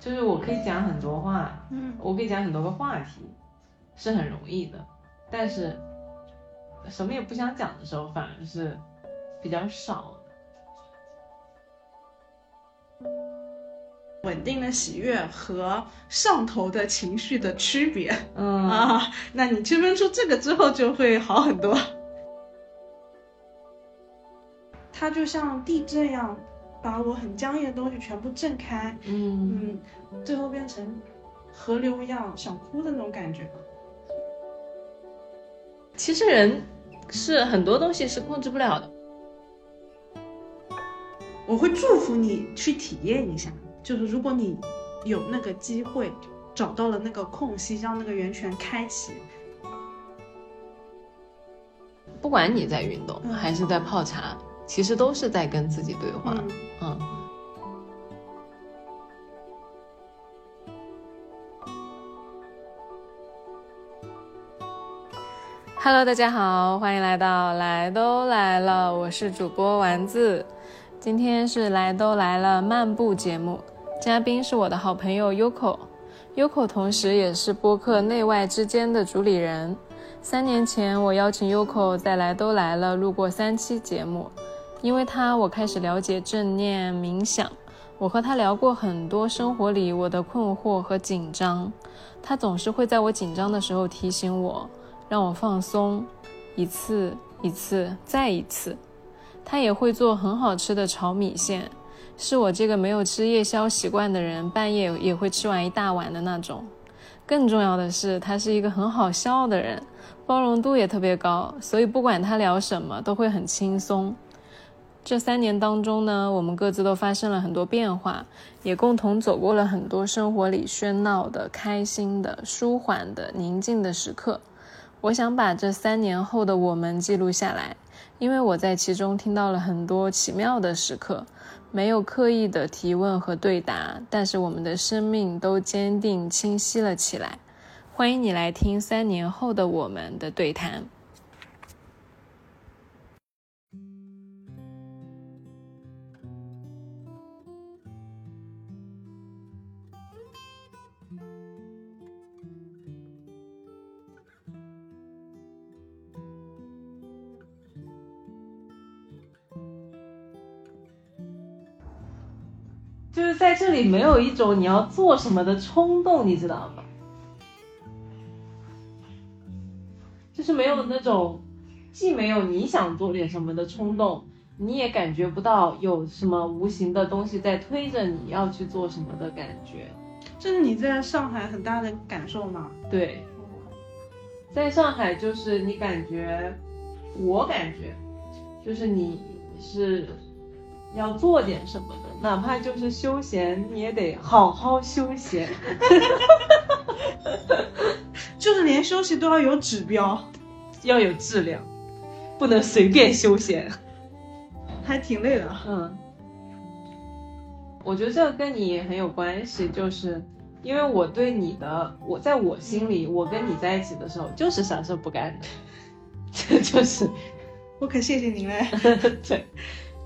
就是我可以讲很多话，嗯，我可以讲很多个话题，是很容易的，但是什么也不想讲的时候，反而是比较少的。稳定的喜悦和上头的情绪的区别嗯啊，那你区分出这个之后，就会好很多。它就像地震一样，把我很僵硬的东西全部震开，嗯嗯，最后变成河流一样想哭的那种感觉。其实人是很多东西是控制不了的。我会祝福你去体验一下，就是如果你有那个机会，找到了那个空隙，让那个源泉开启，不管你在运动嗯还是在泡茶，其实都是在跟自己对话。嗯，嗯。Hello，大家好，欢迎来到来都来了，我是主播丸子。今天是来都来了漫步节目，嘉宾是我的好朋友 Yoko。Yoko 同时也是播客内外之间的主理人。三年前，我邀请 Yoko 在来都来了录过三期节目，因为他，我开始了解正念冥想。我和他聊过很多生活里我的困惑和紧张，他总是会在我紧张的时候提醒我，让我放松，一次一次再一次。他也会做很好吃的炒米线，是我这个没有吃夜宵习惯的人半夜也会吃完一大碗的那种。更重要的是，他是一个很好笑的人，包容度也特别高，所以不管他聊什么都会很轻松。这三年当中呢，我们各自都发生了很多变化，也共同走过了很多生活里喧闹的、开心的、舒缓的、宁静的时刻。我想把这三年后的我们记录下来，因为我在其中听到了很多奇妙的时刻，没有刻意的提问和对答，但是我们的生命都坚定清晰了起来。欢迎你来听三年后的我们的对谈。就是在这里没有一种你要做什么的冲动，你知道吗？就是没有那种，既没有你想做点什么的冲动，你也感觉不到有什么无形的东西在推着你要去做什么的感觉。这是你在上海很大的感受吗？对，在上海就是你感觉，我感觉，就是你是要做点什么的，哪怕就是休闲，你也得好好休闲。就是连休息都要有指标，要有质量，不能随便休闲。还挺累的。嗯，我觉得这个跟你很有关系，就是因为我对你的，我在我心里，我跟你在一起的时候就是啥事不干的，这就是我可谢谢您嘞。对，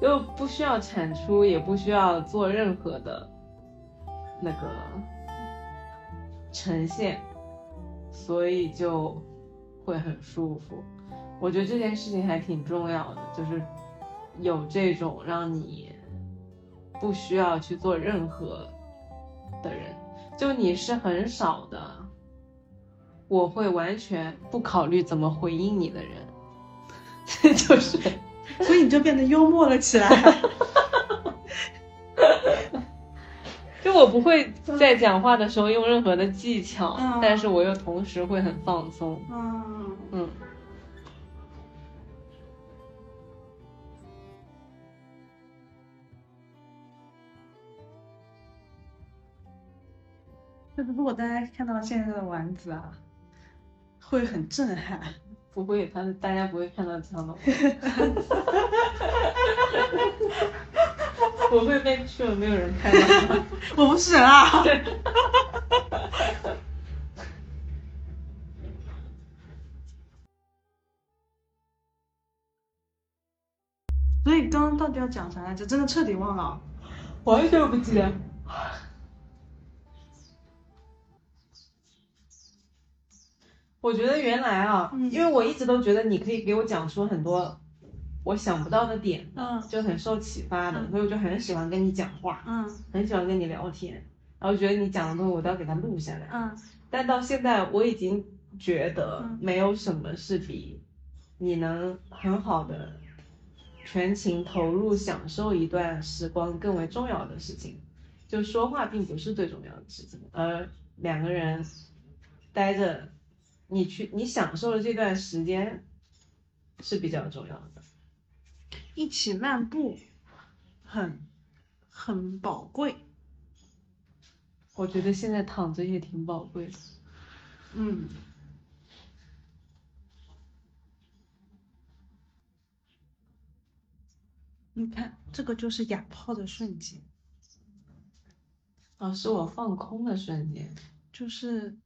就不需要产出，也不需要做任何的那个呈现，所以就会很舒服。我觉得这件事情还挺重要的，就是有这种让你不需要去做任何的人，就你是很少的，我会完全不考虑怎么回应你的人，就是。所以你就变得幽默了起来。就我不会在讲话的时候用任何的技巧，嗯但是我又同时会很放松。嗯，嗯，就是如果大家看到现在的丸子啊，会很震撼。不会，他大家不会看到这样的我。我会被去了，没有人看到。我不是人啊。所以刚刚到底要讲啥来着？真的彻底忘了。完全不记得。我觉得原来啊，嗯。因为我一直都觉得你可以给我讲出很多我想不到的点，嗯。就很受启发的，嗯。所以我就很喜欢跟你讲话，嗯。很喜欢跟你聊天，然后觉得你讲的东西我都要给它录下来。嗯。但到现在我已经觉得嗯。没有什么是比你能很好的全情投入享受一段时光更为重要的事情。就说话并不是最重要的事情，而两个人待着，你去你享受的这段时间是比较重要的。一起漫步，很很宝贵。我觉得现在躺着也挺宝贵的。嗯，你看，这个就是哑炮的瞬间，哦，是我放空的瞬间。就是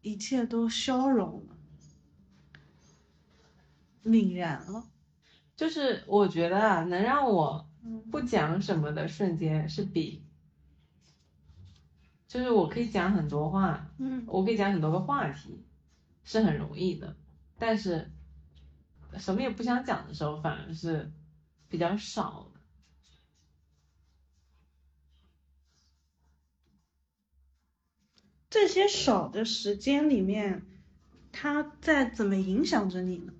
一切都消融了，泯然了。就是我觉得啊，能让我嗯不讲什么的瞬间是比，就是我可以讲很多话，嗯我可以讲很多个话题，是很容易的，但是什么也不想讲的时候，反而是比较少的。这些少的时间里面，他在怎么影响着你呢？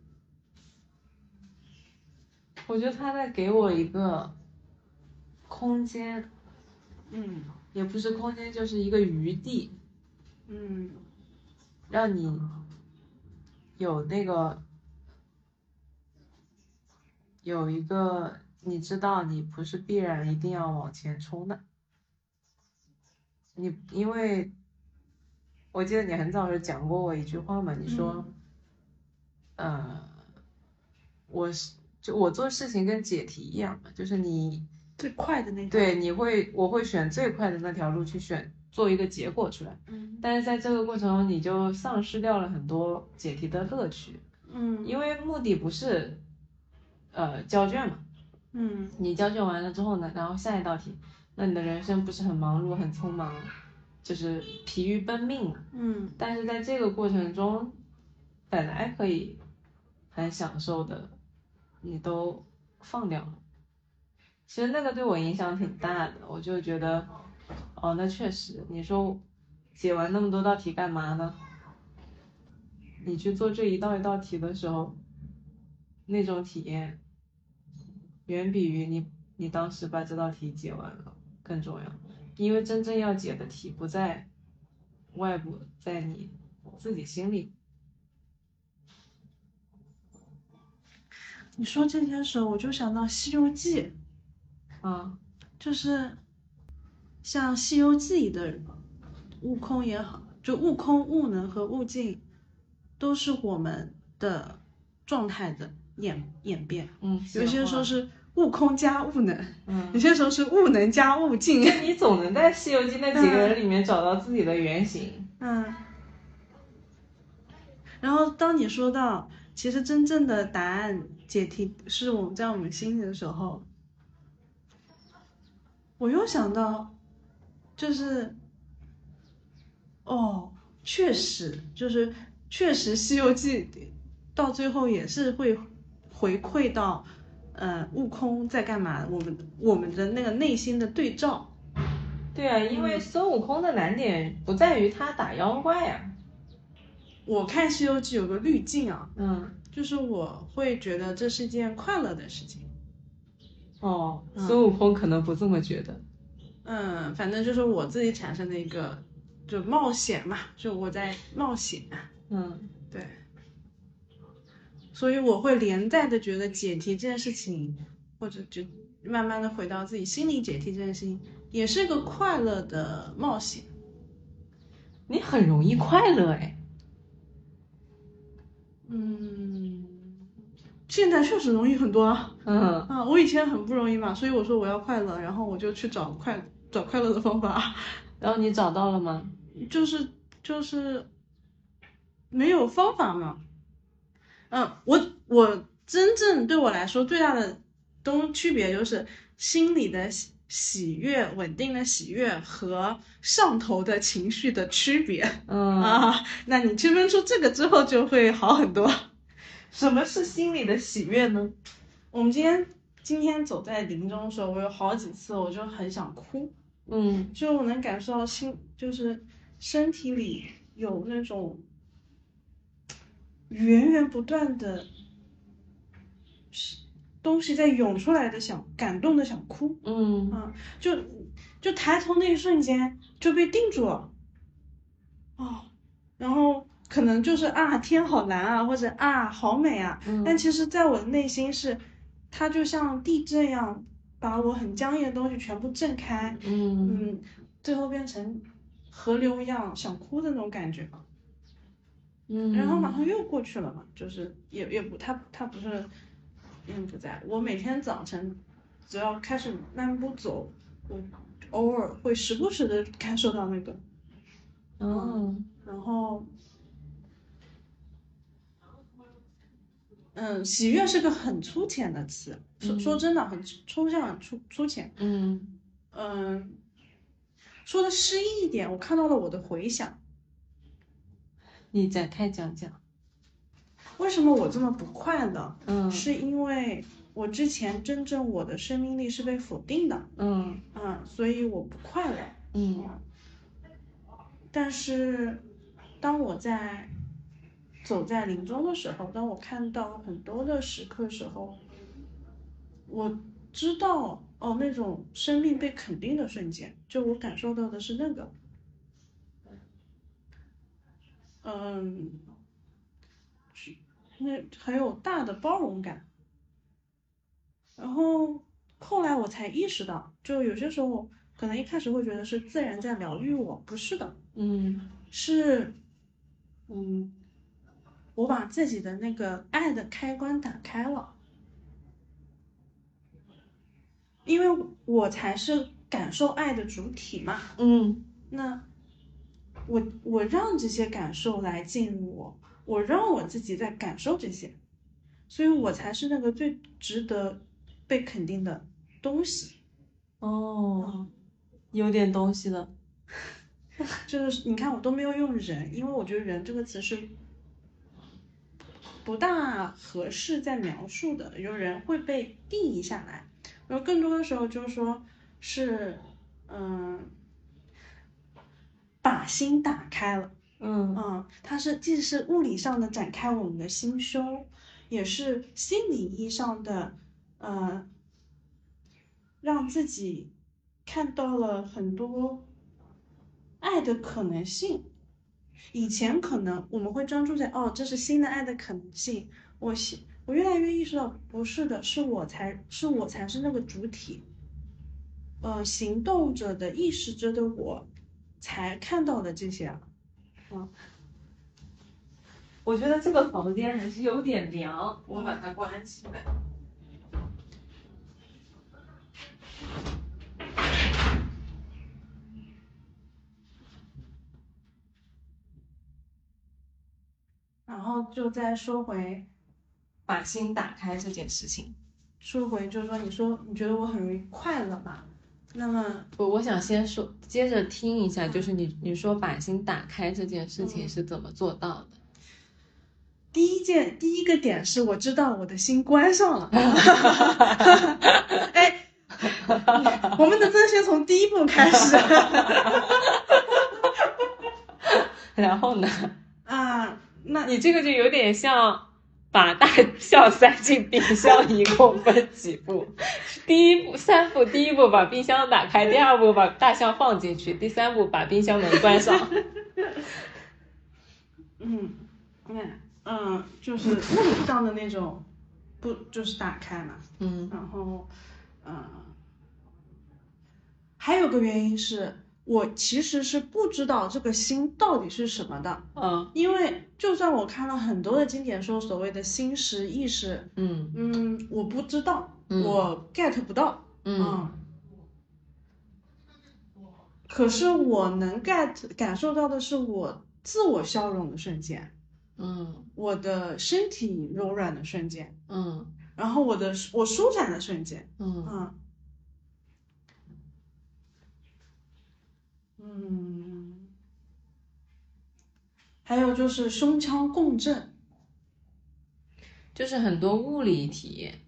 我觉得他在给我一个空间，嗯。也不是空间，就是一个余地，嗯。让你有那个有一个你知道你不是必然一定要往前冲的，你因为我记得你很早时候讲过我一句话嘛，你说，呃，我是就我做事情跟解题一样嘛，就是你最快的那种。对你会我会选最快的那条路去选做一个结果出来。嗯但是在这个过程中，你就丧失掉了很多解题的乐趣，嗯因为目的不是，呃，交卷嘛。嗯你交卷完了之后呢，然后下一道题，那你的人生不是很忙碌、很匆忙，就是疲于奔命嘛。嗯但是在这个过程中，本来可以很享受的，你都放掉了。其实那个对我影响挺大的，我就觉得，哦，那确实，你说解完那么多道题干嘛呢？你去做这一道一道题的时候，那种体验，远比于你你当时把这道题解完了更重要，因为真正要解的题不在外部，在你自己心里。你说这些时候，我就想到《西游记》，啊，就是像《西游记》里的悟空也好，就悟空、悟能和悟净，都是我们的状态的演演变。嗯，有些时候是，是悟空加悟能，嗯有，些时候是悟能加悟净。就你总能在《西游记》那几个人里面找到自己的原型。嗯，然后当你说到其实真正的答案解题是我们在我们心里的时候，我又想到，就是，哦，确实就是确实《西游记》到最后也是会回馈到，呃，悟空在干嘛，我们我们的那个内心的对照。对啊，因为孙悟空的难点不在于他打妖怪啊。我看《西游记》有个滤镜啊，嗯，就是我会觉得这是一件快乐的事情。哦，嗯孙悟空可能不这么觉得。嗯，反正就是我自己产生的一个，就冒险嘛，就我在冒险，嗯，对，所以我会连带的觉得解题这件事情，或者就慢慢的回到自己心里解题这件事情，也是个快乐的冒险。你很容易快乐哎。嗯，现在确实容易很多啊。嗯，啊，我以前很不容易嘛，所以我说我要快乐，然后我就去找快找快乐的方法。然后你找到了吗？就是就是没有方法嘛。嗯，我我真正对我来说最大的东区别就是，心里的喜喜悦、稳定的喜悦和上头的情绪的区别嗯啊。那你区分出这个之后，就会好很多。什么是心里的喜悦呢？我们今天今天走在林中的时候，我有好几次我就很想哭，嗯就我能感受到心，就是身体里有那种源源不断的东西在涌出来的想感动的想哭嗯。啊，就就抬头那一瞬间就被定住了，哦，然后可能就是啊天好蓝啊，或者啊好美啊，嗯。但其实在我的内心是，它就像地震一样，把我很僵硬的东西全部震开，嗯。嗯，最后变成河流一样想哭的那种感觉，嗯，然后马上又过去了嘛，就是也也不，他他不是，嗯不在，我每天早晨只要开始漫步走，我偶尔会时不时的感受到那个，嗯然后。嗯，喜悦是个很粗浅的词，说说真的，很抽象、很粗粗浅。嗯嗯，说的诗意一点，我看到了我的回响。你展开讲讲。为什么我这么不快乐？嗯是因为我之前真正我的生命力是被否定的，嗯嗯，所以我不快乐。嗯但是当我在走在林中的时候，当我看到很多的时刻时候，我知道哦，那种生命被肯定的瞬间，就我感受到的是那个，嗯，是那很有大的包容感。然后后来我才意识到，就有些时候可能一开始会觉得是自然在疗愈我，不是的，嗯是，嗯，我把自己的那个爱的开关打开了，因为我才是感受爱的主体嘛。嗯那我我让这些感受来进入我，我让我自己在感受这些，所以我才是那个最值得被肯定的东西。哦，嗯，有点东西了。就是你看，我都没有用“人”，因为我觉得“人”这个词是不大合适在描述的，有人会被定义下来。然后更多的时候就是说是，嗯，把心打开了。嗯嗯，它是既是物理上的展开我们的心胸，也是心理意义上的，呃，让自己看到了很多爱的可能性。以前可能我们会专注在哦，这是新的爱的可能性。我喜，我越来越意识到，不是的，是我才是我才是那个主体。呃，行动者的意识着的我，才看到的这些啊。我觉得这个房间还是有点凉，我把它关起来。然后就再说回，把心打开这件事情，说回就是说，你说你觉得我很容易快乐嘛？那么，我我想先说，接着听一下，就是你你说把心打开这件事情是怎么做到的？第一件第一个点是我知道我的心关上了。哎，我们能不能先从第一步开始？然后呢？啊，那你这个就有点像把大象塞进冰箱，一共分几步？第一步三步，第一步把冰箱打开，第二步把大象放进去，第三步把冰箱门关上。嗯，嗯嗯，就是物理上的那种，不就是打开嘛？嗯然后，嗯，还有个原因是我其实是不知道这个心到底是什么的，嗯。因为就算我看了很多的经典说所谓的心识意识，嗯。嗯，我不知道，嗯。我 get 不到，嗯。可是我能 get 感受到的是我自我消融的瞬间，嗯。我的身体柔软的瞬间，嗯。然后我的我舒展的瞬间，嗯嗯，嗯，还有就是胸腔共振，就是很多物理体验，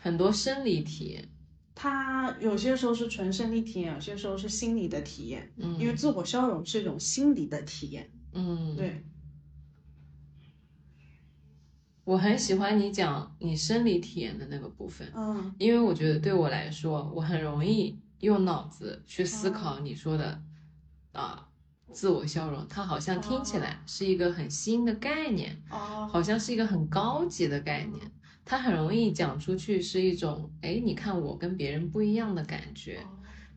很多生理体验。它有些时候是纯生理体验，有些时候是心理的体验。嗯，因为自我消融是一种心理的体验。嗯，对，我很喜欢你讲你生理体验的那个部分，嗯因为我觉得对我来说，我很容易用脑子去思考你说的啊、自我消融，它好像听起来是一个很新的概念，哦，好像是一个很高级的概念，它很容易讲出去是一种，哎，你看我跟别人不一样的感觉。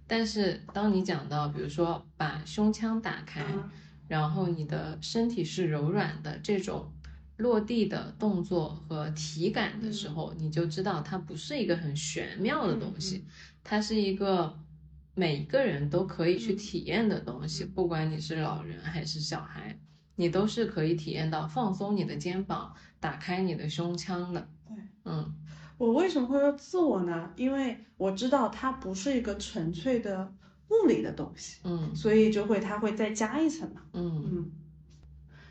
但是当你讲到，比如说把胸腔打开，嗯然后你的身体是柔软的这种落地的动作和体感的时候，你就知道它不是一个很玄妙的东西，它是一个每一个人都可以去体验的东西，不管你是老人还是小孩，你都是可以体验到放松你的肩膀，打开你的胸腔的。对，嗯我为什么会说自我呢？因为我知道它不是一个纯粹的物理的东西，嗯所以就会它会再加一层嘛。嗯嗯，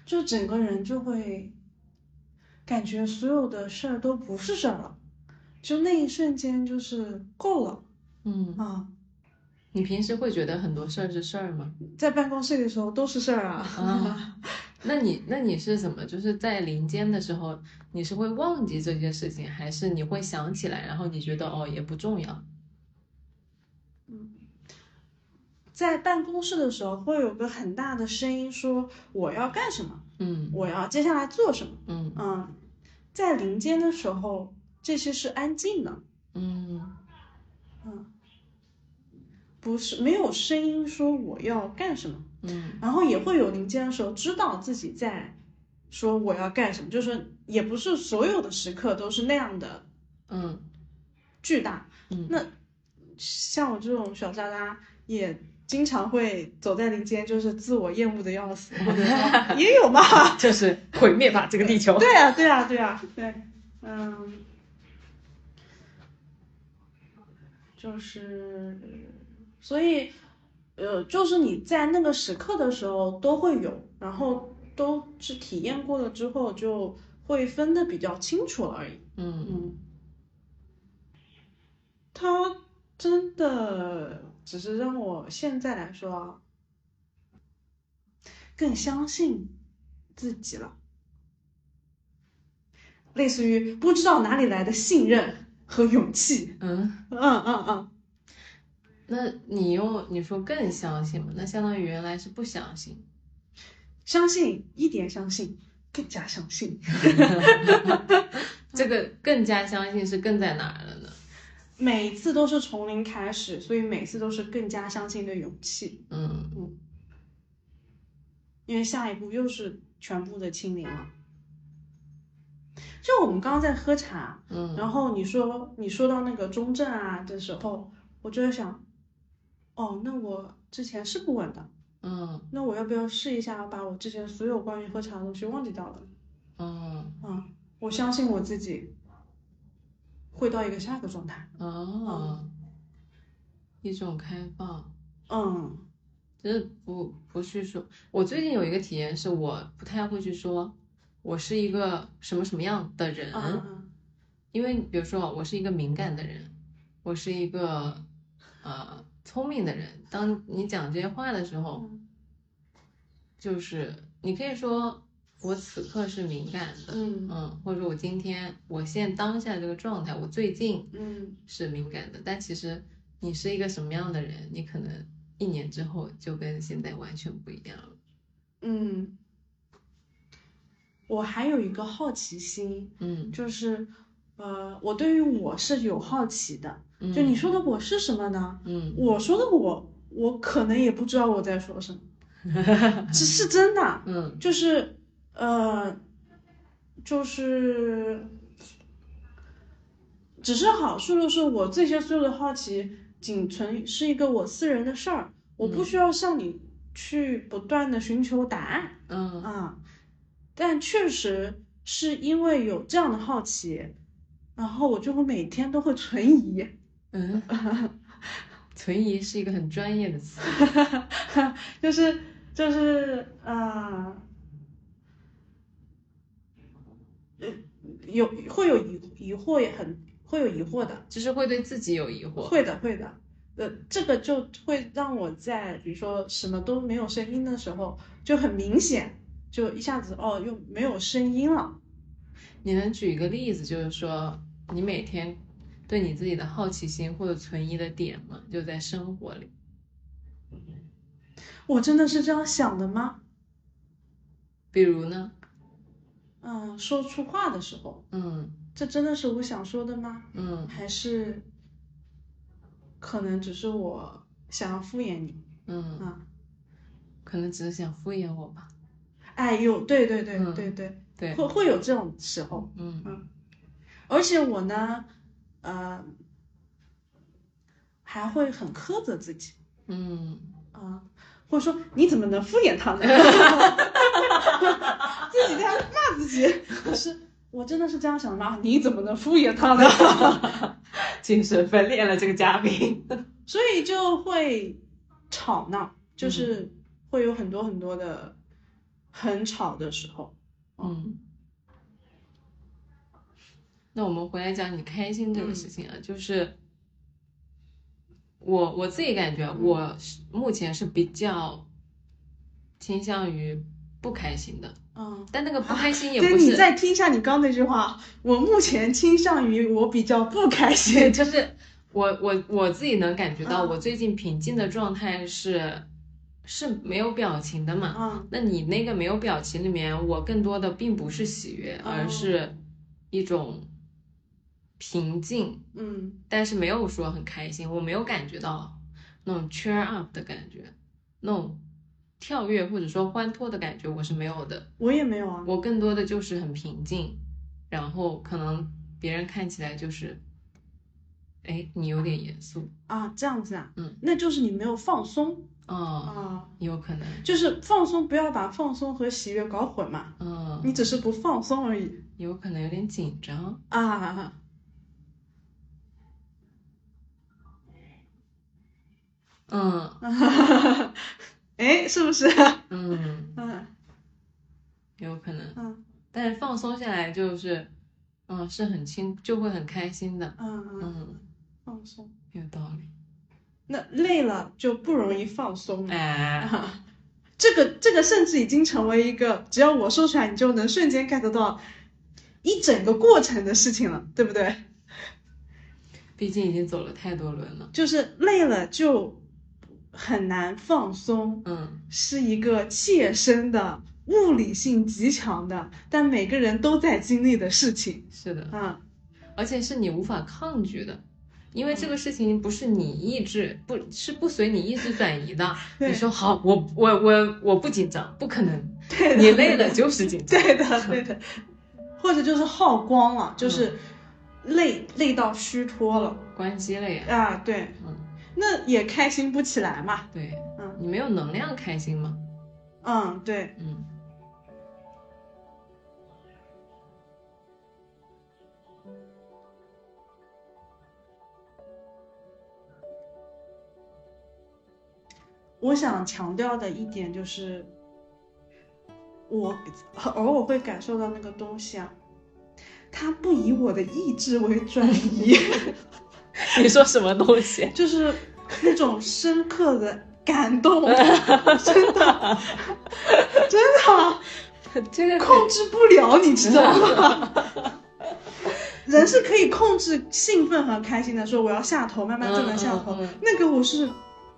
就整个人就会感觉所有的事儿都不是事儿了，就那一瞬间就是够了嗯，啊。你平时会觉得很多事儿是事儿吗？在办公室的时候都是事儿啊。啊，那你那你是怎么？就是在林间的时候，你是会忘记这些事情，还是你会想起来，然后你觉得哦也不重要？嗯在办公室的时候，会有个很大的声音说我要干什么，嗯我要接下来做什么。嗯嗯，在林间的时候，这些是安静的，嗯嗯，不是没有声音说我要干什么，嗯然后也会有林间的时候知道自己在说我要干什么，就是也不是所有的时刻都是那样的嗯巨大。嗯那像我这种小渣渣也。经常会走在林间，就是自我厌恶的要死，或者说 也有嘛，就是毁灭吧这个地球。对啊，对啊，对啊，对，嗯，就是，所以，呃，就是你在那个时刻的时候都会有，然后都是体验过了之后，就会分的比较清楚了而已。嗯嗯，他真的只是让我现在来说啊，更相信自己了。类似于不知道哪里来的信任和勇气。嗯，嗯嗯嗯，那你又你说更相信嘛？那相当于原来是不相信。相信一点相信，更加相信。这个更加相信是更在哪儿了呢？每一次都是从零开始，所以每次都是更加相信的勇气。嗯嗯因为下一步又是全部的清零了。就我们刚刚在喝茶，嗯然后你说你说到那个中正啊的时候，我就在想，哦，那我之前是不稳的，嗯那我要不要试一下把我之前所有关于喝茶的东西忘记掉了？嗯嗯，我相信我自己会到一个下一个状态。哦，一种开放。嗯就是不不去说，我最近有一个体验是我不太会去说，我是一个什么什么样的人，嗯因为比如说我是一个敏感的人，我是一个呃聪明的人，当你讲这些话的时候，嗯。就是你可以说我此刻是敏感的，嗯。嗯，或者说我今天我现当下这个状态，我最近嗯。是敏感的，但其实你是一个什么样的人，你可能一年之后就跟现在完全不一样了。嗯，我还有一个好奇心，嗯，就是呃，我对于我是有好奇的。嗯就你说的我是什么呢？嗯我说的我，我可能也不知道我在说什么，这是真的。嗯就是呃，就是，只是好处就是我这些所有的好奇，仅存是一个我私人的事儿，我不嗯需要向你去不断的寻求答案嗯啊。但确实是因为有这样的好奇，然后我就会每天都会存疑。嗯，存疑是一个很专业的词。就是就是啊，呃有会有疑疑惑，也很会有疑惑的，就是会对自己有疑惑。会的会的。呃，这个就会让我在比如说什么都没有声音的时候，就很明显，就一下子哦又没有声音了。你能举一个例子，就是说你每天对你自己的好奇心或者存疑的点吗？就在生活里。我真的是这样想的吗？比如呢？嗯，说出话的时候，嗯这真的是我想说的吗？嗯还是可能只是我想要敷衍你嗯，啊？可能只是想敷衍我吧。哎呦，对对对嗯对对，对，会会有这种时候，嗯而且我呢，呃，还会很苛责自己嗯，啊，或者说你怎么能敷衍他呢？自己在骂自己，可是我真的是这样想的吗？你怎么能敷衍他呢？精神分裂了这个嘉宾。所以就会吵闹，就是会有很多很多的很吵的时候。嗯，那我们回来讲你开心这个事情啊，就是我我自己感觉，我是目前是比较倾向于不开心的，嗯，但那个不开心也，不是，你再听一下你刚那句话，我目前倾向于我比较不开心。就是我我我自己能感觉到，嗯我最近平静的状态是是没有表情的嘛。嗯那你那个没有表情里面，我更多的并不是喜悦，哦而是一种平静，嗯但是没有说很开心，我没有感觉到那种 cheer up 的感觉，那种跳跃或者说欢脱的感觉，我是没有的。我也没有啊。我更多的就是很平静，然后可能别人看起来就是，哎，你有点严肃，啊，这样子啊，嗯，那就是你没有放松哦，啊，有可能，就是放松，不要把放松和喜悦搞混嘛，嗯，你只是不放松而已有可能有点紧张，啊。嗯。哎，是不是？嗯，嗯。有可能，嗯。但是放松下来就是，嗯，是很轻，就会很开心的，嗯嗯，嗯，放松。有道理，那累了就不容易放松了。哎，啊，这个这个甚至已经成为一个只要我说出来，你就能瞬间 get 到一整个过程的事情了，对不对？毕竟已经走了太多轮了，就是累了就很难放松，嗯，是一个切身的物理性极强的，但每个人都在经历的事情。是的，啊。而且是你无法抗拒的，因为这个事情不是你意志不是不随你意志转移的。你说好，我我我我不紧张，不可能，对的，你累了就是紧张。对的，对的，或者就是耗光了，就是累累到虚脱了。关机了呀，啊。对，嗯，那也开心不起来嘛。对，嗯你没有能量开心吗？嗯，对。嗯我想强调的一点就是，我偶尔会感受到那个东西啊，它不以我的意志为转移，你说什么东西？就是那种深刻的感动，真的，真的这个控制不了，你知道吗？人是可以控制兴奋和开心的，说我要下头，慢慢就能下头。嗯嗯那个我是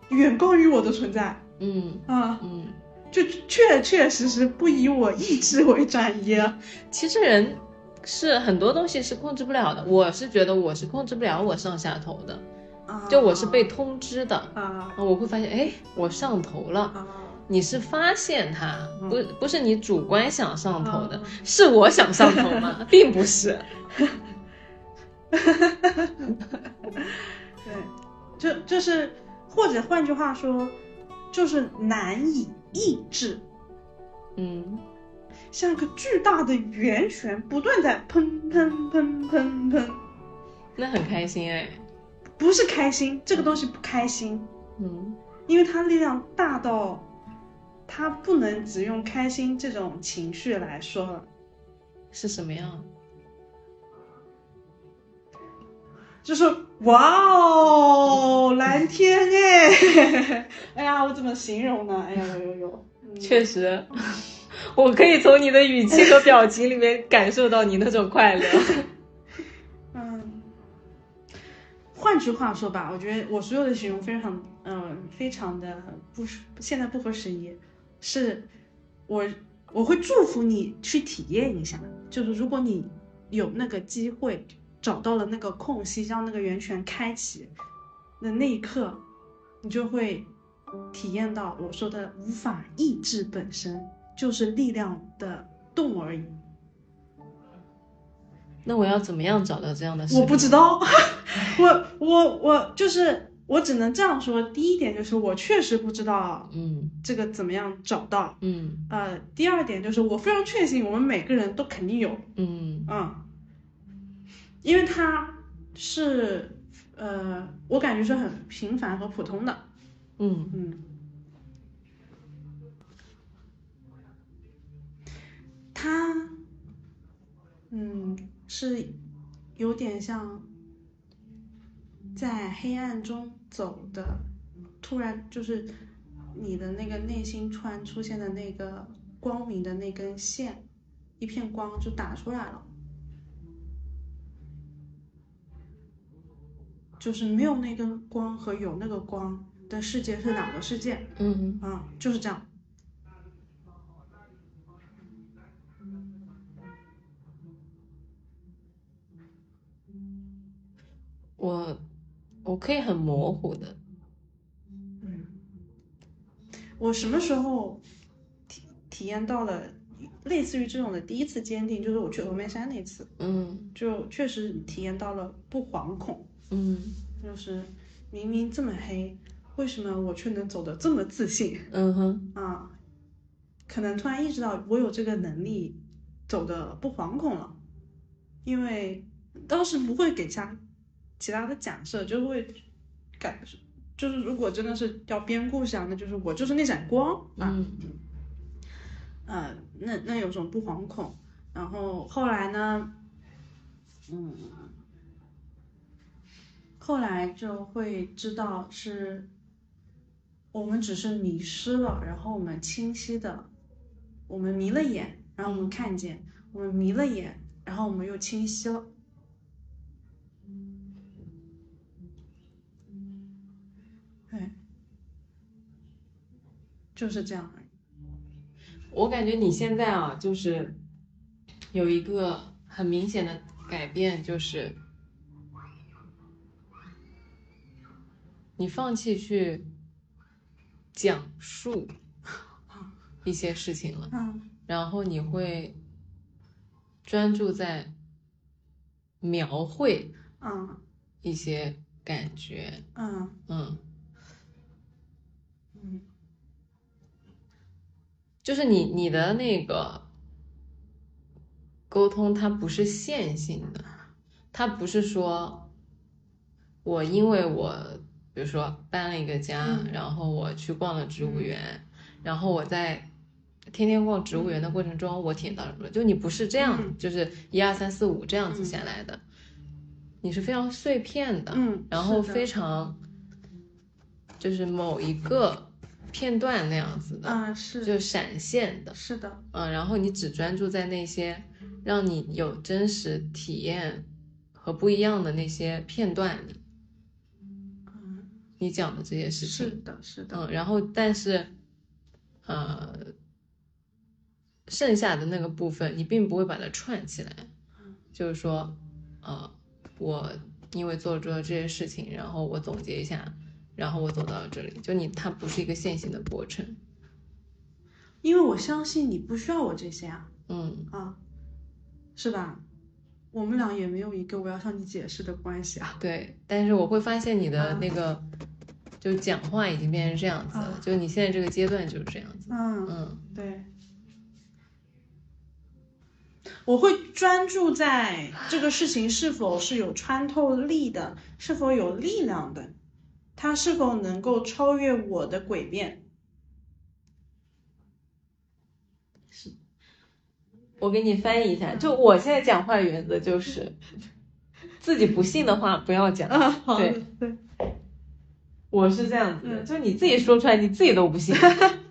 远高于我的存在嗯啊。嗯，就确确实实不以我意志为转移啊。其实人是很多东西是控制不了的。我是觉得我是控制不了我上下头的，就我是被通知的，啊。我会发现，哎，我上头了。啊。你是发现它，嗯。不不是你主观想上头的。嗯，是我想上头吗？并不是。对，就就是或者换句话说，就是难以抑制，嗯，像个巨大的圆旋，不断在喷喷喷喷喷。那很开心哎。不是开心，这个东西不开心，嗯因为它力量大到，它不能只用开心这种情绪来说了。是什么样？就是哇哦，蓝天哎，哎呀，我怎么形容呢？哎呀，有有有，嗯确实，我可以从你的语气和表情里面感受到你那种快乐。嗯，换句话说吧，我觉得我所有的形容非常，嗯、非常的不现在不合时宜，是我我会祝福你去体验一下，就是如果你有那个机会找到了那个空隙，让那个源泉开启的那一刻，你就会体验到我说的无法抑制本身就是力量的动而已。那我要怎么样找到这样的？我不知。道，我我我就是我只能这样说。第一点就是我确实不知道嗯这个怎么样找到。嗯呃，第二点就是我非常确信我们每个人都肯定有，嗯嗯，因为它是呃，我感觉是很平凡和普通的，嗯嗯，它嗯是有点像在黑暗中走的，突然就是你的那个内心突然出现的那个光明的那根线，一片光就打出来了。就是没有那根光和有那个光的世界是两个世界，嗯啊、就是这样。我我可以很模糊的。嗯，我什么时候体体验到了类似于这种的第一次坚定，就是我去峨眉山那次，嗯。就确实体验到了不惶恐，嗯。就是明明这么黑，为什么我却能走得这么自信嗯哼。啊？可能突然意识到我有这个能力走的不惶恐了，因为当时不会给他其他的假设，就会感就是如果真的是要编故事啊，那就是我就是那盏光啊，嗯呃，那那有种不惶恐，然后后来呢，嗯，后来就会知道是我们只是迷失了，然后我们清晰的，我们迷了眼，然后我们看见，我们迷了眼，然后我们又清晰了。就是这样而已。我感觉你现在啊，就是有一个很明显的改变，就是你放弃去讲述一些事情了，嗯。然后你会专注在描绘嗯。一些感觉，嗯。嗯，就是你你的那个沟通，它不是线性的，它不是说我因为我比如说搬了一个家，嗯然后我去逛了植物园，然后我在天天逛植物园的过程中，我体验到了什么？就你不是这样，嗯就是一二三四五这样子下来的，你是非常碎片的，嗯，然后非常就是某一个片段那样子的，啊是。就闪现的，是的，嗯，然后你只专注在那些让你有真实体验和不一样的那些片段里，嗯。你讲的这些事情，是的，是的，嗯，然后但是，呃，剩下的那个部分你并不会把它串起来，就是说，呃，我因为做出了这些事情，然后我总结一下，然后我走到了这里，就你它不是一个线性的过程，因为我相信你不需要我这些啊嗯啊，是吧？我们俩也没有一个我要向你解释的关系啊。对，但是我会发现你的啊那个，就讲话已经变成这样子了，啊就你现在这个阶段就是这样子。嗯，嗯对。我会专注在这个事情是否是有穿透力的，是否有力量的，它是否能够超越我的诡辩。是我给你翻译一下，就我现在讲话原则就是，自己不信的话不要讲。对，对，我是这样子就你自己说出来，你自己都不信，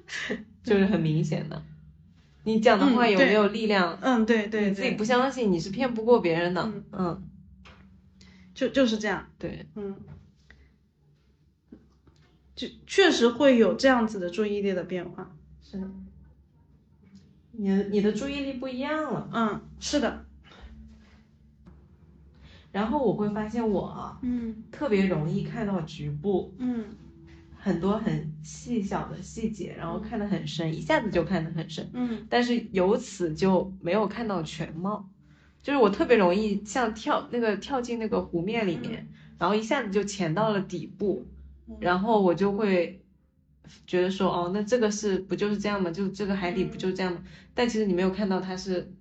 就是很明显的。你讲的话有没有力量？嗯，对对对，你自己不相信，你是骗不过别人的。嗯嗯，就就是这样，对，嗯，就确实会有这样子的注意力的变化。是的。你的你的注意力不一样了，嗯，是的，然后我会发现我啊嗯特别容易看到局部嗯很多很细小的细节，然后看得很深，一下子就看得很深。嗯但是由此就没有看到全貌，就是我特别容易像跳那个跳进那个湖面里面，然后一下子就潜到了底部，然后我就会觉得说，哦，那这个是不就是这样吗？就这个海底不就这样吗？但其实你没有看到它是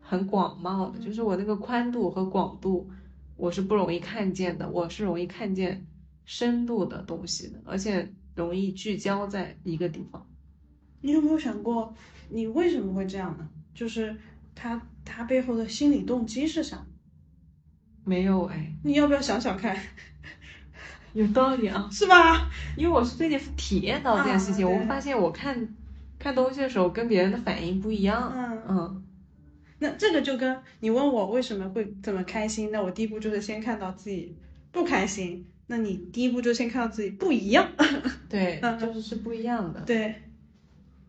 很广袤的，就是我那个宽度和广度，我是不容易看见的，我是容易看见深度的东西的，而且容易聚焦在一个地方。你有没有想过，你为什么会这样呢？就是他他背后的心理动机是啥？没有哎，你要不要想想看？有道理啊。是吧？因为我是最近体验到这件事情，我发现我看看东西的时候跟别人的反应不一样。嗯嗯，那这个就跟你问我为什么会这么开心，那我第一步就是先看到自己不开心，那你第一步就先看到自己不一样。对，嗯就是是不一样的。对，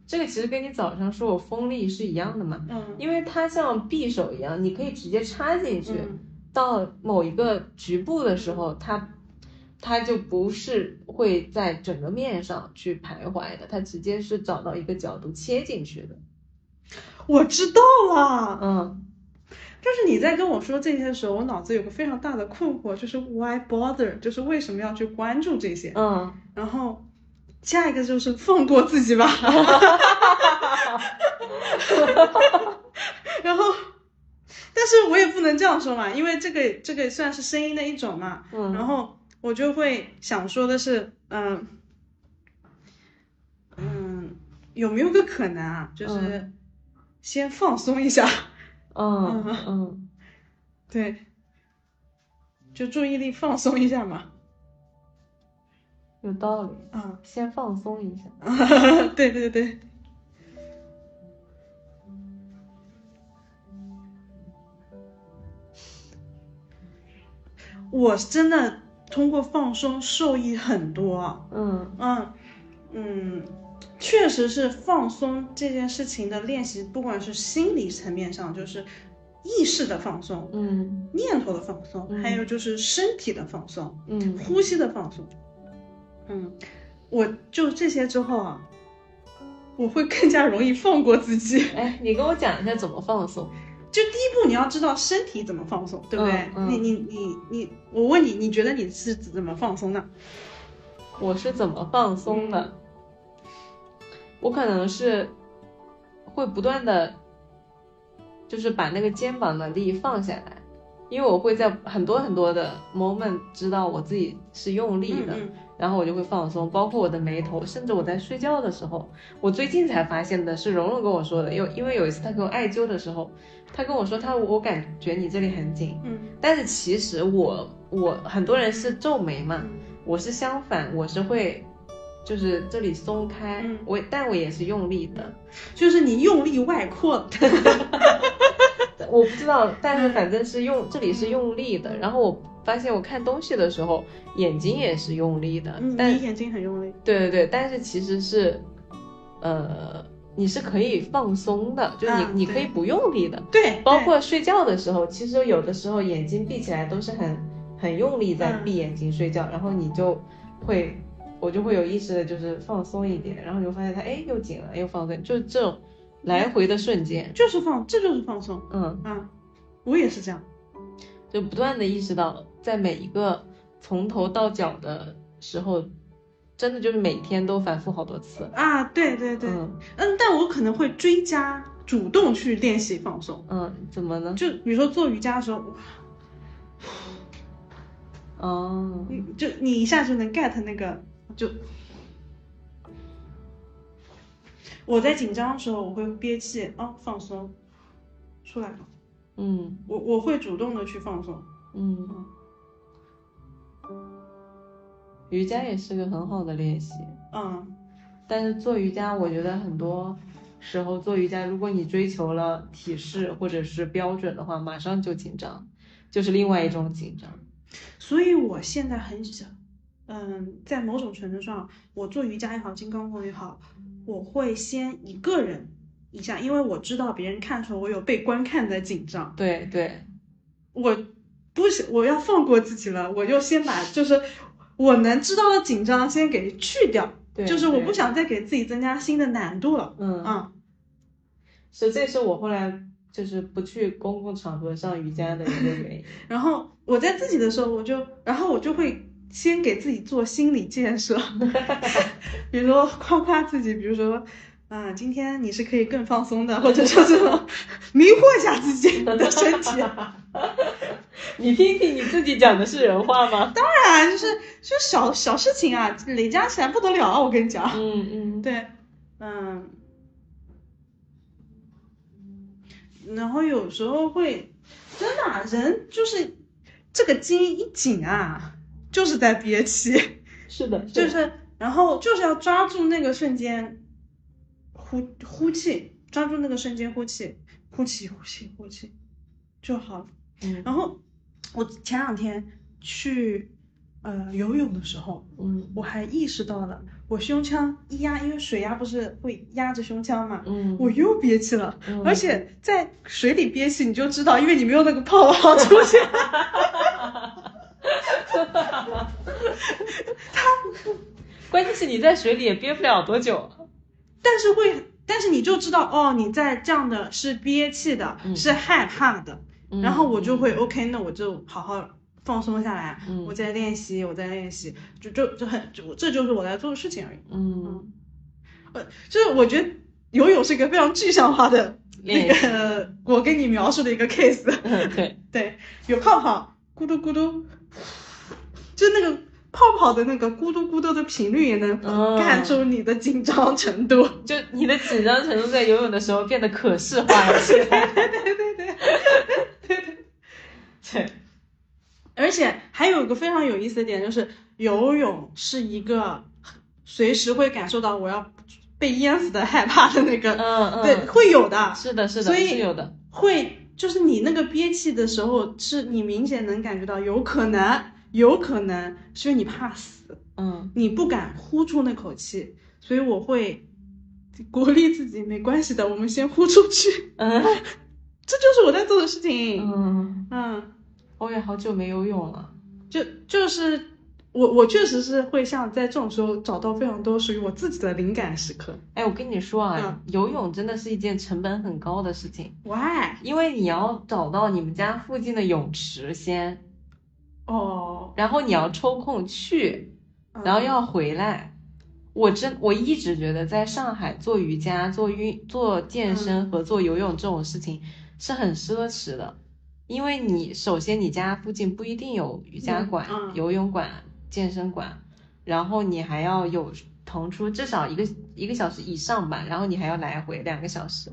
这个其实跟你早上说我锋利是一样的嘛，嗯因为它像匕首一样，你可以直接插进去，嗯到某一个局部的时候，它它就不是会在整个面上去徘徊的，它直接是找到一个角度切进去的。我知道了。嗯，就是你在跟我说这些的时候，我脑子有个非常大的困惑，就是 why bother，就是为什么要去关注这些？嗯，然后下一个就是放过自己吧。然后，但是我也不能这样说嘛，因为这个这个算是声音的一种嘛。嗯然后我就会想说的是，嗯嗯，有没有个可能啊，就是先放松一下，嗯嗯，对，就注意力放松一下嘛。有道理。啊，先放松一下。对对对。我真的通过放松受益很多啊，嗯嗯嗯，确实是放松这件事情的练习，不管是心理层面上，就是意识的放松、嗯念头的放松，嗯还有就是身体的放松。嗯呼吸的放松。嗯，我就这些之后啊，我会更加容易放过自己。哎，你跟我讲一下怎么放松。就第一步，你要知道身体怎么放松，对不对？嗯嗯你你你你，我问你，你觉得你是怎么放松的？我是怎么放松的？我可能是会不断的，就是把那个肩膀的力放下来，因为我会在很多很多的 moment 知道我自己是用力的，嗯然后我就会放松，包括我的眉头，甚至我在睡觉的时候，我最近才发现的是蓉蓉跟我说的，因为因为有一次她给我艾灸的时候，她跟我说她我感觉你这里很紧，嗯。但是其实我我很多人是皱眉嘛，嗯。我是相反，我是会就是这里松开，嗯。我但我也是用力的，就是你用力外扩。我不知道，但是反正是用这里是用力的，然后我发现我看东西的时候眼睛也是用力的，嗯，但你眼睛很用力。对对对，但是其实是，呃，你是可以放松的，就是你、啊你可以不用力的，对，包括睡觉的时候，其实有的时候眼睛闭起来都是很很用力在嗯闭眼睛睡觉，然后你就会，我就会有意识的就是放松一点，然后你就发现它哎又紧了又放松，就是这种来回的瞬间，就是放，这就是放松嗯，啊。我也是这样。就不断的意识到在每一个从头到脚的时候，真的就是每天都反复好多次，啊，对对对，嗯嗯，但我可能会追加主动去练习放松。嗯，怎么呢？就比如说做瑜伽的时候，哦，你就你一下就能 get 那个，就我在紧张的时候，我会憋气，哦，放松，出来了。嗯我我会主动的去放松。嗯，瑜伽也是个很好的练习。嗯但是做瑜伽，我觉得很多时候做瑜伽，如果你追求了体式或者是标准的话，马上就紧张，就是另外一种紧张。所以我现在很想，嗯，在某种程度上，我做瑜伽也好，金刚功也好，我会先一个人一下，因为我知道别人看的时候，我有被观看的紧张，对对，我不是我要放过自己了，我就先把就是我能知道的紧张先给去掉，对就是我不想再给自己增加新的难度了，嗯，嗯，是这是我后来就是不去公共场合上瑜伽的一个原因。然后我在自己的时候，我就然后我就会先给自己做心理建设，比如说夸夸自己，比如说。啊，今天你是可以更放松的，或者说这种迷惑一下自己的身体。你听听你自己讲的是人话吗？当然，就是就小小事情啊，累加起来不得了啊！我跟你讲，嗯嗯，对，嗯，然后有时候会真的啊、人就是这个筋一紧啊，就是在憋气，是的，就是然后就是要抓住那个瞬间呼呼气，抓住那个瞬间呼气，呼气呼气呼气就好了。嗯然后我前两天去呃游泳的时候，嗯我还意识到了，我胸腔一压，因为水压不是会压着胸腔嘛，嗯，我又憋气了，嗯而且在水里憋气，你就知道，因为你没有那个泡泡出现，他 关键是你在水里也憋不了多久。但是会，但是你就知道哦，你在这样的是憋气的，嗯是害怕的，嗯然后我就会 OK，那我就好好放松下来，嗯我在练习，我在练习，就就就很就这就是我在做的事情而已。嗯，呃就是我觉得游泳是一个非常具象化的那个，我给你描述的一个 case。对，有泡泡，咕嘟咕嘟，就那个泡泡的那个咕嘟咕嘟的频率也能嗯看出你的紧张程度。就你的紧张程度在游泳的时候变得可视化了起来。对对对对对，而且还有一个非常有意思的点，就是游泳是一个随时会感受到我要被淹死的害怕的那个，嗯嗯，对，会有的，是的，是的，所以是有的。会就是你那个憋气的时候，是你明显能感觉到有可能，有可能是因为你怕死，嗯你不敢呼出那口气，所以我会 鼓励自己，没关系的，我们先呼出去，嗯 这就是我在做的事情。嗯，嗯，我也好久没游泳了。就就是我我确实是会像在这种时候找到非常多属于我自己的灵感时刻。哎，我跟你说啊，嗯游泳真的是一件成本很高的事情，Why？因为你要找到你们家附近的泳池先，哦，然后你要抽空去，嗯然后要回来。我真我一直觉得在上海做瑜伽、做运、做健身和做游泳这种事情是很奢侈的，因为你首先你家附近不一定有瑜伽馆、嗯嗯游泳馆、健身馆，然后你还要有腾出至少一个一个小时以上吧，然后你还要来回两个小时。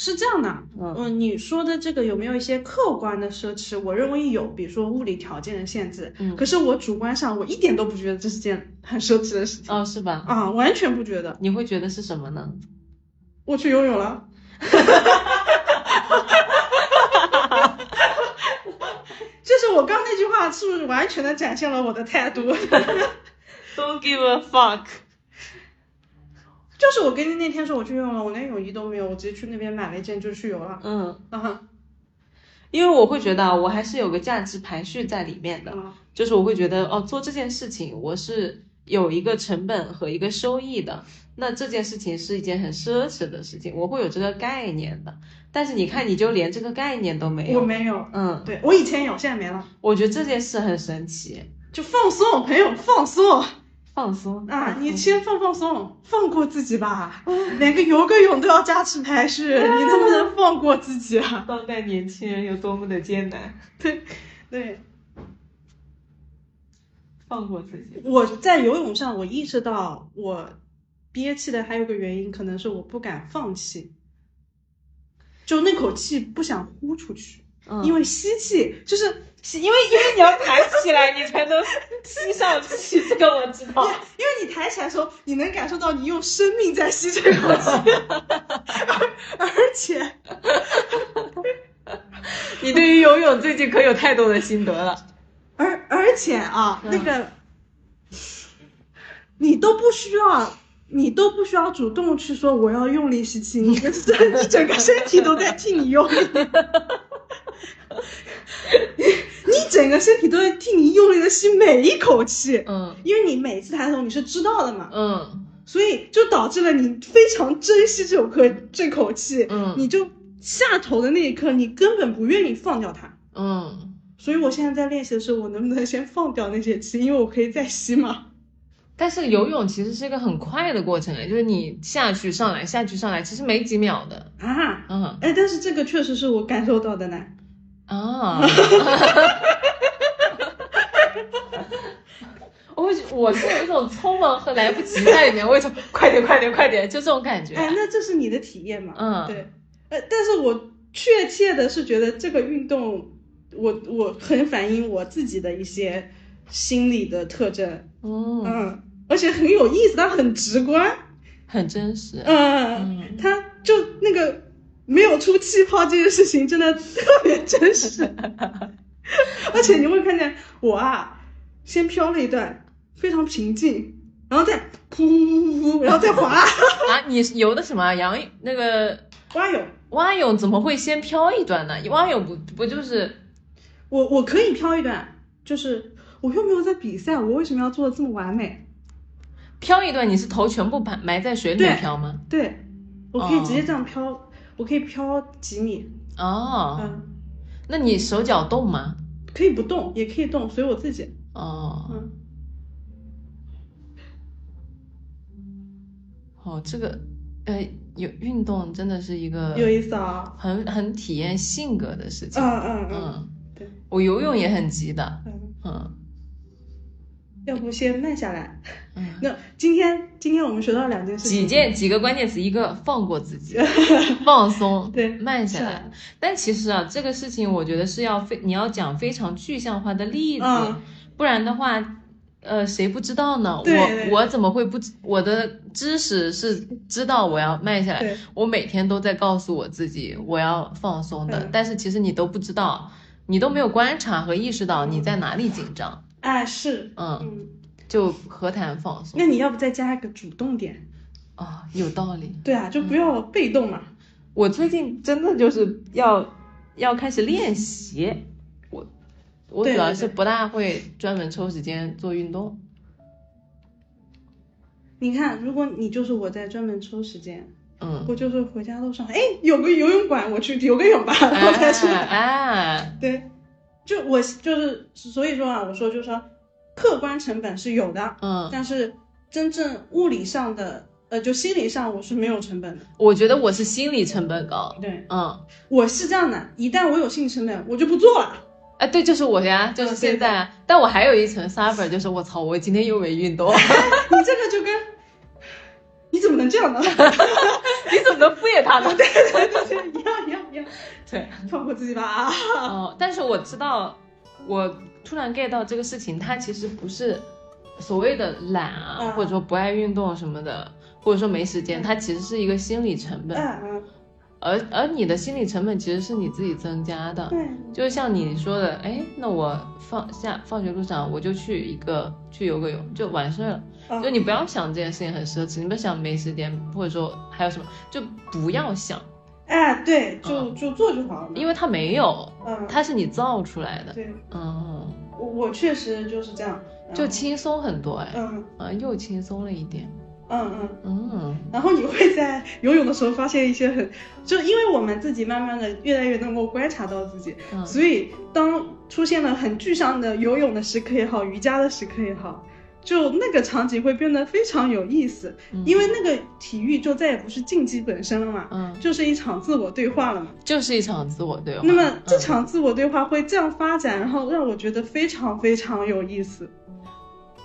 是这样的，嗯嗯，你说的这个有没有一些客观的奢侈？我认为有，比如说物理条件的限制。嗯可是我主观上，我一点都不觉得这是件很奢侈的事情哦，是吧？啊，完全不觉得。你会觉得是什么呢？我去游泳了。就是我刚那句话，是不是完全的展现了我的态度？Don't give a fuck。就是我跟你那天说我去游泳了，我连泳衣都没有，我直接去那边买了一件就去游了。嗯，啊，因为我会觉得啊我还是有个价值排序在里面的。嗯就是我会觉得哦，做这件事情我是有一个成本和一个收益的，那这件事情是一件很奢侈的事情，我会有这个概念的。但是你看，你就连这个概念都没有，我没有，嗯，对我以前有，现在没了。我觉得这件事很神奇。就放松，朋友放松。放松啊，松。你先放放松，放过自己吧。连个游个泳都要加持排序，你能不能放过自己啊？当代年轻人有多么的艰难，对 对，放过自己。我在游泳上，我意识到我憋气的还有个原因，可能是我不敢放气，就那口气不想呼出去，嗯。因为吸气就是因为因为你要抬起来，你才能吸上气，这个我知道。因为你抬起来的时候，你能感受到你用生命在吸这口气，而而且 你对于游泳最近可有太多的心得了。而而且啊，嗯那个你都不需要，你都不需要主动去说我要用力吸气，你的身，你整个身体都在替你用力，你整个身体都在替你用力的吸每一口气，嗯因为你每次抬头你是知道的嘛，嗯所以就导致了你非常珍惜这口口这口气，嗯你就下头的那一刻，你根本不愿意放掉它。嗯。所以我现在在练习的时候，我能不能先放掉那些气，因为我可以再吸嘛。但是游泳其实是一个很快的过程，哎，就是你下去上来下去上来，其实没几秒的。啊，嗯哎，但是这个确实是我感受到的呢。啊。我会我是有一种匆忙和来不及在里面，我有一种快点快点快点，就这种感觉。哎，那这是你的体验嘛？嗯对。呃，但是我确切的是觉得这个运动，我我很反映我自己的一些心理的特征。嗯，嗯，而且很有意思，它很直观。很真实。嗯，嗯它就那个没有出气泡这件事情真的特别真实，而且你会看见我啊，先飘了一段，非常平静，然后再噗噗噗噗，然后再滑 啊，你游的什么仰那个蛙泳。蛙泳怎么会先飘一段呢？蛙泳不不就是我我可以飘一段，就是我又没有在比赛，我为什么要做的这么完美？飘一段？你是头全部埋埋在水里面对飘吗？对，我可以直接这样飘，我可以飘几米，哦，嗯，那你手脚动吗？可以不动，也可以动，随我自己。哦，嗯，哦，这个，呃，有运动真的是一个有意思啊。很很体验性格的事情。嗯嗯嗯，嗯，对，我游泳也很急的。嗯，嗯要不先慢下来。嗯，那今天今天我们学到两件事情，几件几个关键词，一个放过自己，放松，对慢下来。但其实啊，这个事情我觉得是要非你要讲非常具象化的例子，嗯不然的话，呃，谁不知道呢？对对我我怎么会不知？我的知识是知道我要慢下来，我每天都在告诉我自己我要放松的，嗯但是其实你都不知道，你都没有观察和意识到你在哪里紧张，哎是，嗯，嗯，就何谈放松那你要不再加一个主动点？啊？有道理。对啊，就不要被动嘛。我最近真的就是要要开始练习，我我主要是不大会专门抽时间做运动。你看，如果你就是我在专门抽时间，嗯，我就是回家路上，哎，有个游泳馆，我去游个泳吧，然后再出来。哎，对，就我就是所以说啊，我说就是说，客观成本是有的，嗯，但是真正物理上的，呃，就心理上我是没有成本的。我觉得我是心理成本高。对，嗯，我是这样的，一旦我有心理成本，我就不做了。哎，对，就是我呀，就是嗯现在啊。但我还有一层 suffer，就是我操，我今天又没运动，你这个就跟，你怎么能这样呢？你怎么能敷衍他呢？对对对对，一样一样一样，对，放过自己吧。哦，但是我知道，我突然 get 到这个事情，它其实不是所谓的懒啊，嗯。或者说不爱运动什么的，或者说没时间，它其实是一个心理成本，嗯嗯，而而你的心理成本其实是你自己增加的。对，就像你说的，哎，那我放下放学路上我就去一个去游个泳，就完事儿了。嗯。就你不要想这件事情很奢侈，你不要想没时间，或者说还有什么，就不要想，哎，对，就就做就好了。因为它没有，嗯，它是你造出来的。对嗯，我我确实就是这样，就轻松很多哎，嗯啊，又轻松了一点。嗯嗯。嗯然后你会在游泳的时候发现一些很，就因为我们自己慢慢的越来越能够观察到自己，嗯所以当出现了很具象的游泳的时刻也好，瑜伽的时刻也好，就那个场景会变得非常有意思，因为那个体育就再也不是竞技本身了嘛，嗯，就是一场自我对话了嘛。就是一场自我对话。那么这嗯场自我对话会这样发展，然后让我觉得非常非常有意思。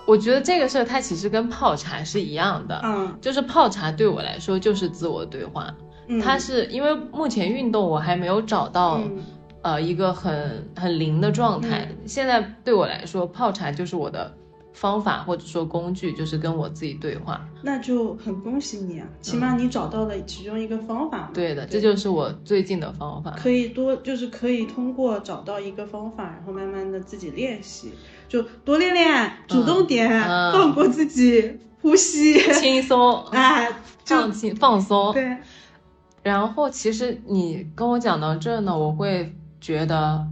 我觉得这个事儿它其实跟泡茶是一样的，嗯，就是泡茶对我来说就是自我对话。嗯它是因为目前运动我还没有找到、嗯呃一个很很灵的状态，现在对我来说泡茶就是我的方法或者说工具，就是跟我自己对话。那就很恭喜你啊，起码你找到了其中一个方法。嗯对的，这就是我最近的方法。可以多，就是可以通过找到一个方法，然后慢慢的自己练习，就多练练，主动点，嗯放过自己，呼吸，轻松，哎，就放轻放松。对，然后其实你跟我讲到这呢，我会觉得，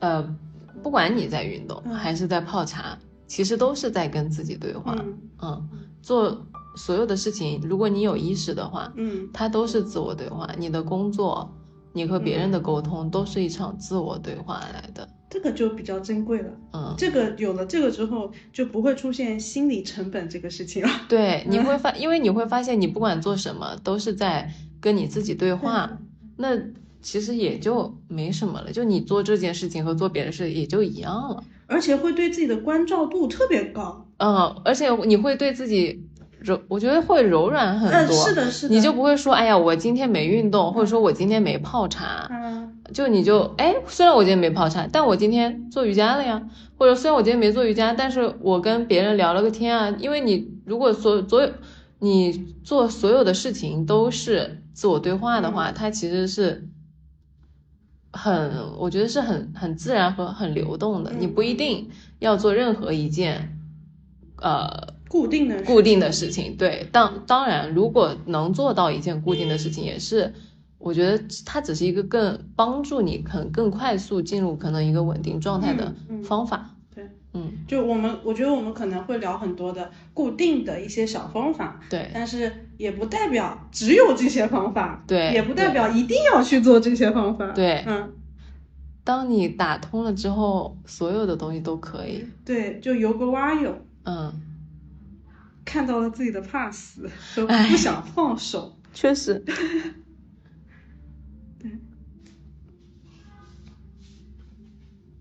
呃，不管你在运动、嗯还是在泡茶，其实都是在跟自己对话。嗯嗯，做所有的事情，如果你有意识的话，嗯它都是自我对话。你的工作，你和别嗯人的沟通，都是一场自我对话来的。这个就比较珍贵了。嗯，这个有了这个之后，就不会出现心理成本这个事情了。对，你会 发，因为你会发现，你不管做什么，都是在跟你自己对话。那其实也就没什么了，就你做这件事情和做别的事也就一样了。而且会对自己的关照度特别高。嗯，而且你会对自己柔，我觉得会柔软很嗯，多。是的，是的。你就不会说，哎呀，我今天没运动，或者说我今天没泡茶，嗯就你就哎，虽然我今天没泡茶，但我今天做瑜伽了呀，或者虽然我今天没做瑜伽，但是我跟别人聊了个天啊，因为你如果所所有你做所有的事情都是自我对话的话，它其实是很，我觉得是很很自然和很流动的，嗯你不一定要做任何一件，呃。固定的固定的事情，对，当当然，如果能做到一件固定的事情，也是，我觉得它只是一个更帮助你可能更快速进入可能一个稳定状态的方法。对，嗯，就我们，我觉得我们可能会聊很多的固定的一些小方法，对，但是也不代表只有这些方法，对。也不代表一定要去做这些方法，对。嗯，当你打通了之后，所有的东西都可以。对，就游个蛙泳，嗯，看到了自己的怕死，都哎不想放手，确实。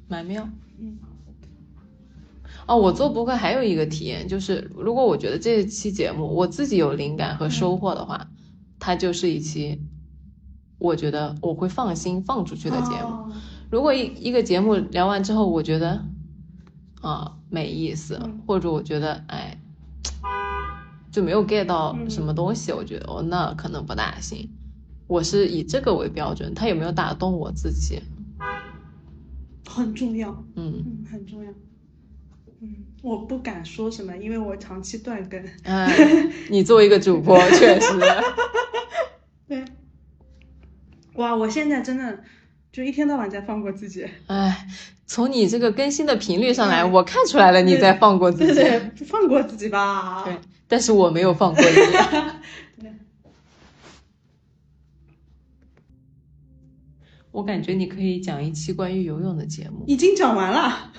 蛮妙。嗯。哦，我做播客还有一个体验，就是如果我觉得这期节目我自己有灵感和收获的话，它就是一期我觉得我会放心放出去的节目。哦如果一一个节目聊完之后，我觉得啊没意思，嗯或者我觉得哎就没有 get 到嗯什么东西，我觉得哦那可能不大行。我是以这个为标准，它有没有打动我自己？很重要，嗯，嗯，很重要。嗯，我不敢说什么，因为我长期断更。嗯，你作为一个主播，确实，对，哇，我现在真的就一天到晚在放过自己。哎，从你这个更新的频率上来，我看出来了你在放过自己。对对，就放过自己吧。对，但是我没有放过你。对我感觉你可以讲一期关于游泳的节目。已经讲完了。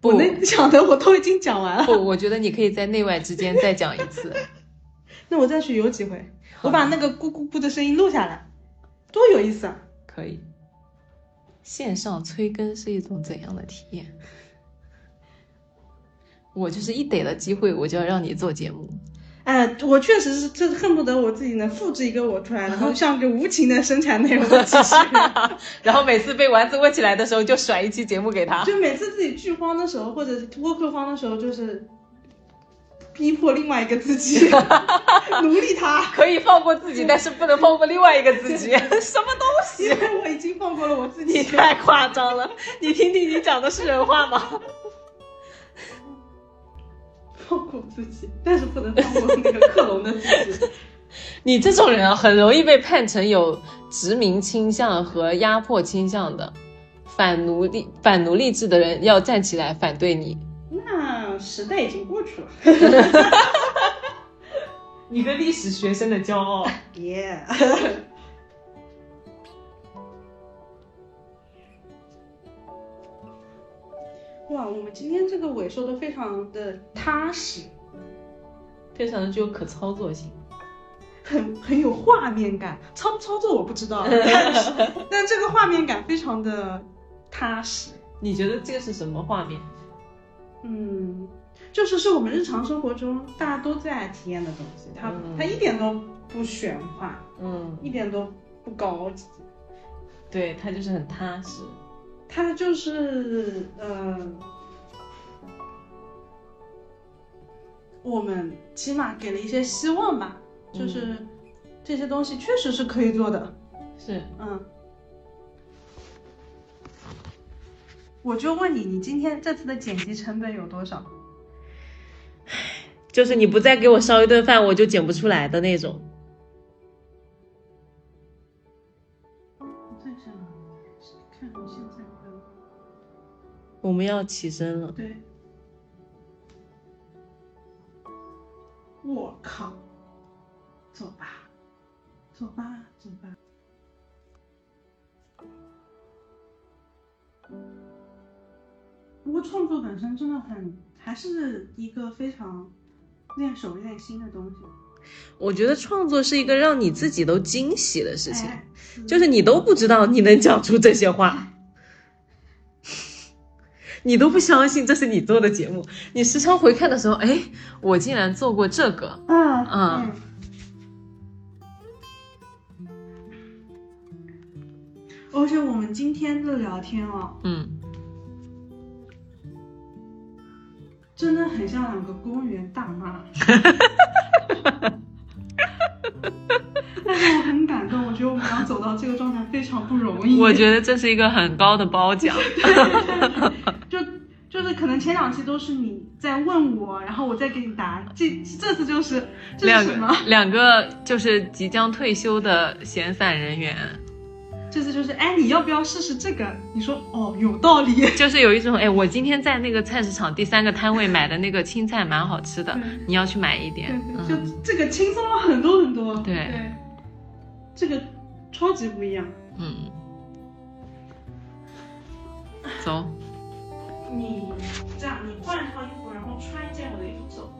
不我能讲的我都已经讲完了。不，我觉得你可以在内外之间再讲一次。那我再去游几回，我把那个咕咕咕的声音录下来，多有意思啊！可以。线上催更是一种怎样的体验？我就是一逮了机会，我就要让你做节目。哎，我确实是，这恨不得我自己能复制一个我出来，然后像个无情的生产内容的机器人。然后每次被丸子问起来的时候，就甩一期节目给他。就每次自己剧荒的时候，或者播客荒的时候，就是逼迫另外一个自己，奴隶他，可以放过自己，但是不能放过另外一个自己。什么东西？因为我已经放过了我自己。你太夸张了！你听听，你讲的是人话吗？放过自己，但是不能放过那个克隆的自己。你这种人啊，很容易被判成有殖民倾向和压迫倾向的。反奴隶、反奴隶制的人要站起来反对你。那时代已经过去了。你个历史学生的骄傲。耶、哇，我们今天这个尾收的非常的踏实，非常的具有可操作性。很很有画面感，操不操作我不知道，但是但这个画面感非常的踏实。你觉得这个是什么画面？嗯，就是是我们日常生活中大家都在体验的东西，它、嗯它一点都不玄幻，嗯，一点都不高级，对，它就是很踏实。它就是呃，我们起码给了一些希望吧，就是这些东西确实是可以做的，是，嗯。我就问你，你今天这次的剪辑成本有多少？就是你不再给我烧一顿饭，我就剪不出来的那种。我们要起身了，对。我靠，走吧，走吧，走吧。不过创作本身真的很，还是一个非常练手练心的东西。我觉得创作是一个让你自己都惊喜的事情，哎就是你都不知道你能讲出这些话，你都不相信这是你做的节目。你时常回看的时候，哎，我竟然做过这个，嗯嗯而且我们今天的聊天哦，嗯，真的很像两个公园大妈。我很感动，我觉得我们俩走到这个状态非常不容易。我觉得这是一个很高的褒奖。就就是可能前两期都是你在问我，然后我再给你答，这这次就是这两是什么个？两个就是即将退休的闲散人员，这次就是哎，你要不要试试这个？你说哦，有道理。就是有一种哎，我今天在那个菜市场第三个摊位买的那个青菜蛮好吃的，你要去买一对点。对，嗯，就这个轻松了很多很多。对对，这个超级不一样。嗯，走，你这样，你换一套衣服，然后穿一件我的衣服走。